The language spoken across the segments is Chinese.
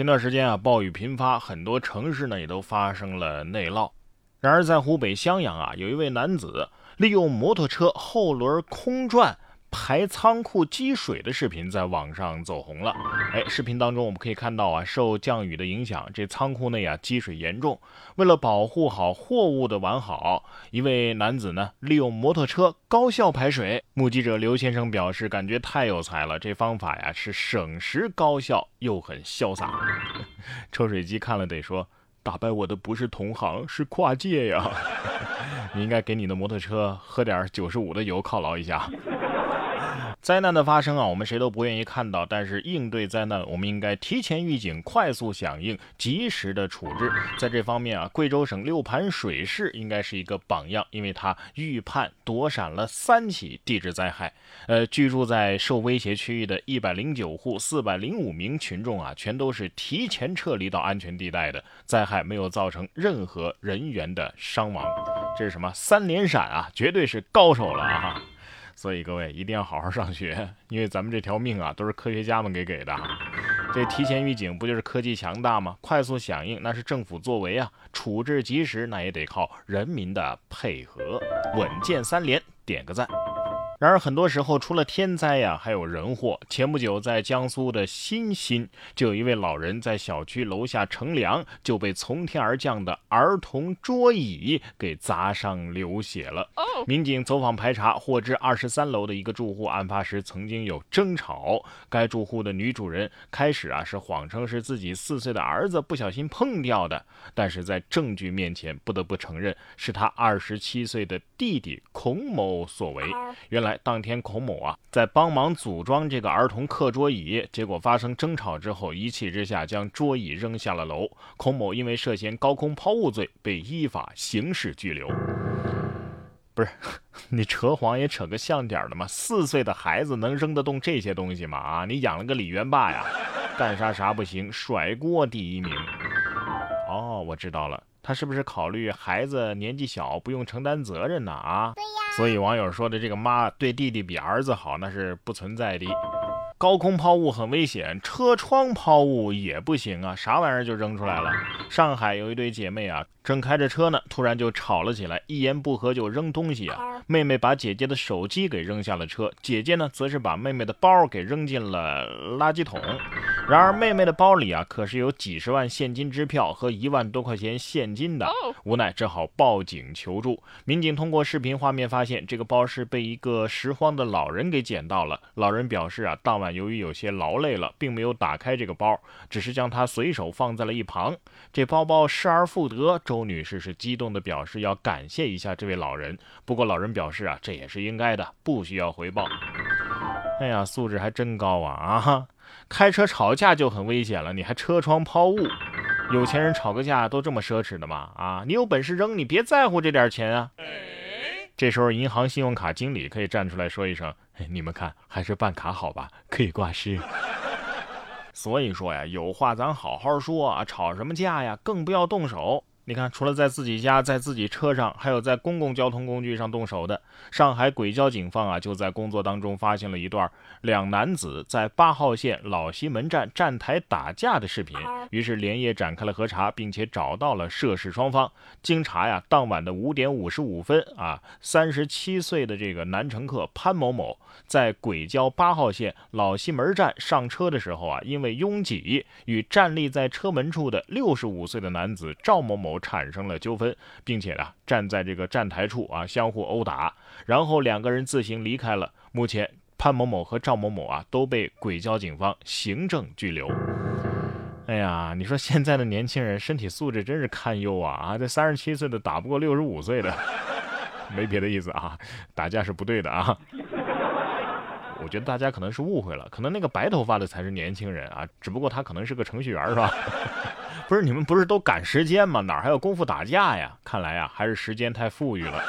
前段时间啊，暴雨频发，很多城市呢也都发生了内涝。然而，在湖北襄阳啊，有一位男子利用摩托车后轮空转。排仓库积水的视频在网上走红了。哎，视频当中我们可以看到啊，受降雨的影响，这仓库内啊积水严重。为了保护好货物的完好，一位男子呢利用摩托车高效排水。目击者刘先生表示，感觉太有才了，这方法呀是省时高效又很潇洒。抽水机看了得说，打败我的不是同行，是跨界呀！你应该给你的摩托车喝点九十五的油犒劳一下。灾难的发生啊，我们谁都不愿意看到。但是应对灾难，我们应该提前预警、快速响应、及时的处置。在这方面啊，贵州省六盘水市应该是一个榜样，因为它预判躲闪了三起地质灾害。呃，居住在受威胁区域的一百零九户四百零五名群众啊，全都是提前撤离到安全地带的，灾害没有造成任何人员的伤亡。这是什么三连闪啊？绝对是高手了啊！所以各位一定要好好上学，因为咱们这条命啊都是科学家们给给的。这提前预警不就是科技强大吗？快速响应那是政府作为啊，处置及时那也得靠人民的配合。稳健三连，点个赞。然而，很多时候除了天灾呀，还有人祸。前不久，在江苏的新兴，就有一位老人在小区楼下乘凉，就被从天而降的儿童桌椅给砸伤流血了。民警走访排查，获知二十三楼的一个住户案发时曾经有争吵。该住户的女主人开始啊是谎称是自己四岁的儿子不小心碰掉的，但是在证据面前，不得不承认是他二十七岁的弟弟孔某所为。原来。当天，孔某啊在帮忙组装这个儿童课桌椅，结果发生争吵之后，一气之下将桌椅扔下了楼。孔某因为涉嫌高空抛物罪，被依法刑事拘留。不是，你扯谎也扯个像点的嘛！四岁的孩子能扔得动这些东西吗？啊，你养了个李元霸呀？干啥啥不行，甩锅第一名。哦，我知道了，他是不是考虑孩子年纪小，不用承担责任呢？啊？对呀。所以网友说的这个妈对弟弟比儿子好，那是不存在的。高空抛物很危险，车窗抛物也不行啊！啥玩意儿就扔出来了？上海有一对姐妹啊，正开着车呢，突然就吵了起来，一言不合就扔东西啊！妹妹把姐姐的手机给扔下了车，姐姐呢，则是把妹妹的包给扔进了垃圾桶。然而妹妹的包里啊，可是有几十万现金支票和一万多块钱现金的，无奈只好报警求助。民警通过视频画面发现，这个包是被一个拾荒的老人给捡到了。老人表示啊，当晚。由于有些劳累了，并没有打开这个包，只是将它随手放在了一旁。这包包失而复得，周女士是激动的表示要感谢一下这位老人。不过老人表示啊，这也是应该的，不需要回报。哎呀，素质还真高啊啊！开车吵架就很危险了，你还车窗抛物？有钱人吵个架都这么奢侈的吗？啊，你有本事扔，你别在乎这点钱啊！这时候，银行信用卡经理可以站出来说一声：“你们看，还是办卡好吧，可以挂失。” 所以说呀，有话咱好好说啊，吵什么架呀？更不要动手。你看，除了在自己家、在自己车上，还有在公共交通工具上动手的。上海轨交警方啊，就在工作当中发现了一段两男子在八号线老西门站站台打架的视频，于是连夜展开了核查，并且找到了涉事双方。经查呀，当晚的五点五十五分啊，三十七岁的这个男乘客潘某某在轨交八号线老西门站上车的时候啊，因为拥挤，与站立在车门处的六十五岁的男子赵某某。产生了纠纷，并且呢站在这个站台处啊相互殴打，然后两个人自行离开了。目前潘某某和赵某某啊都被轨交警方行政拘留。哎呀，你说现在的年轻人身体素质真是堪忧啊啊！这三十七岁的打不过六十五岁的，没别的意思啊，打架是不对的啊。我觉得大家可能是误会了，可能那个白头发的才是年轻人啊，只不过他可能是个程序员是吧？不是你们不是都赶时间吗？哪还有功夫打架呀？看来呀，还是时间太富裕了。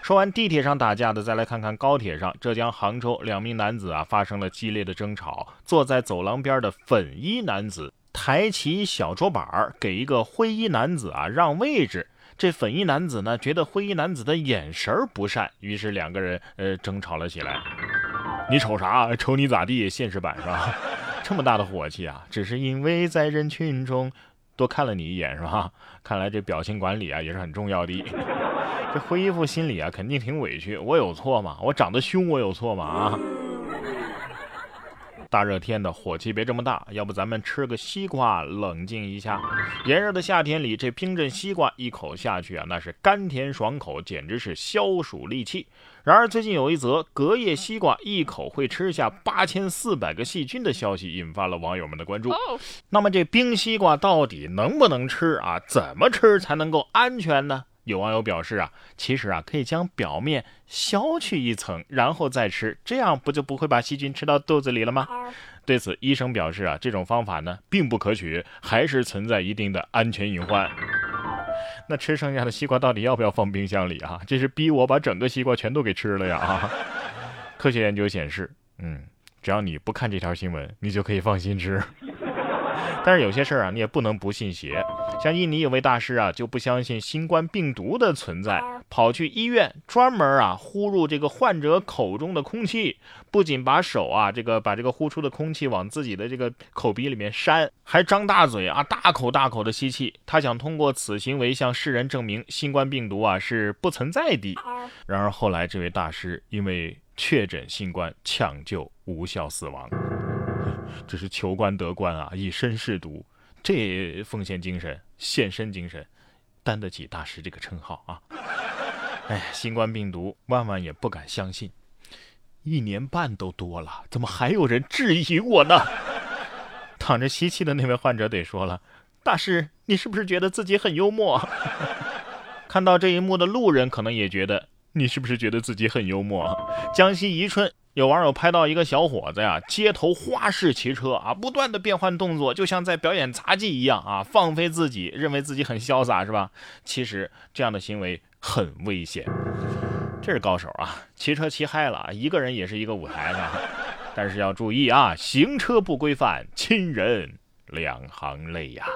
说完地铁上打架的，再来看看高铁上。浙江杭州两名男子啊发生了激烈的争吵。坐在走廊边的粉衣男子抬起小桌板儿给一个灰衣男子啊让位置。这粉衣男子呢觉得灰衣男子的眼神不善，于是两个人呃争吵了起来。你瞅啥？瞅你咋地？现实版是吧？这么大的火气啊，只是因为在人群中多看了你一眼，是吧？看来这表情管理啊也是很重要的。这灰衣服心里啊肯定挺委屈，我有错吗？我长得凶，我有错吗？啊！大热天的，火气别这么大，要不咱们吃个西瓜冷静一下。炎热的夏天里，这冰镇西瓜一口下去啊，那是甘甜爽口，简直是消暑利器。然而最近有一则隔夜西瓜一口会吃下八千四百个细菌的消息，引发了网友们的关注。那么这冰西瓜到底能不能吃啊？怎么吃才能够安全呢？有网友表示啊，其实啊可以将表面削去一层，然后再吃，这样不就不会把细菌吃到肚子里了吗？对此，医生表示啊，这种方法呢并不可取，还是存在一定的安全隐患。那吃剩下的西瓜到底要不要放冰箱里啊？这是逼我把整个西瓜全都给吃了呀！啊，科学研究显示，嗯，只要你不看这条新闻，你就可以放心吃。但是有些事儿啊，你也不能不信邪。像印尼有位大师啊，就不相信新冠病毒的存在，跑去医院专门啊呼入这个患者口中的空气，不仅把手啊这个把这个呼出的空气往自己的这个口鼻里面扇，还张大嘴啊大口大口的吸气。他想通过此行为向世人证明新冠病毒啊是不存在的。然而后来这位大师因为确诊新冠抢救无效死亡。只是求官得官啊，以身试毒，这奉献精神、献身精神，担得起大师这个称号啊！哎，新冠病毒万万也不敢相信，一年半都多了，怎么还有人质疑我呢？躺着吸气的那位患者得说了：“大师，你是不是觉得自己很幽默？” 看到这一幕的路人可能也觉得，你是不是觉得自己很幽默？江西宜春。有网友拍到一个小伙子呀，街头花式骑车啊，不断的变换动作，就像在表演杂技一样啊，放飞自己，认为自己很潇洒，是吧？其实这样的行为很危险。这是高手啊，骑车骑嗨了，一个人也是一个舞台呢。但是要注意啊，行车不规范，亲人两行泪呀。